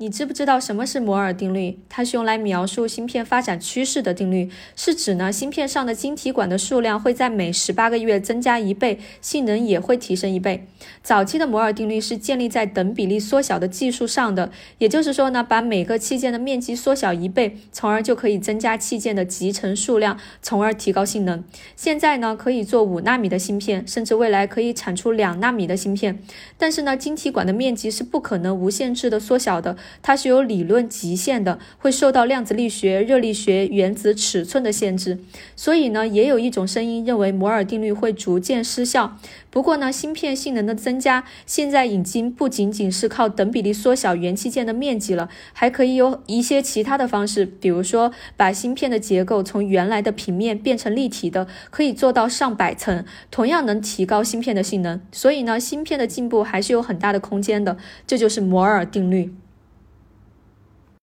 你知不知道什么是摩尔定律？它是用来描述芯片发展趋势的定律，是指呢芯片上的晶体管的数量会在每十八个月增加一倍，性能也会提升一倍。早期的摩尔定律是建立在等比例缩小的技术上的，也就是说呢，把每个器件的面积缩小一倍，从而就可以增加器件的集成数量，从而提高性能。现在呢，可以做五纳米的芯片，甚至未来可以产出两纳米的芯片，但是呢，晶体管的面积是不可能无限制的缩小的。它是有理论极限的，会受到量子力学、热力学、原子尺寸的限制。所以呢，也有一种声音认为摩尔定律会逐渐失效。不过呢，芯片性能的增加现在已经不仅仅是靠等比例缩小元器件的面积了，还可以有一些其他的方式，比如说把芯片的结构从原来的平面变成立体的，可以做到上百层，同样能提高芯片的性能。所以呢，芯片的进步还是有很大的空间的。这就是摩尔定律。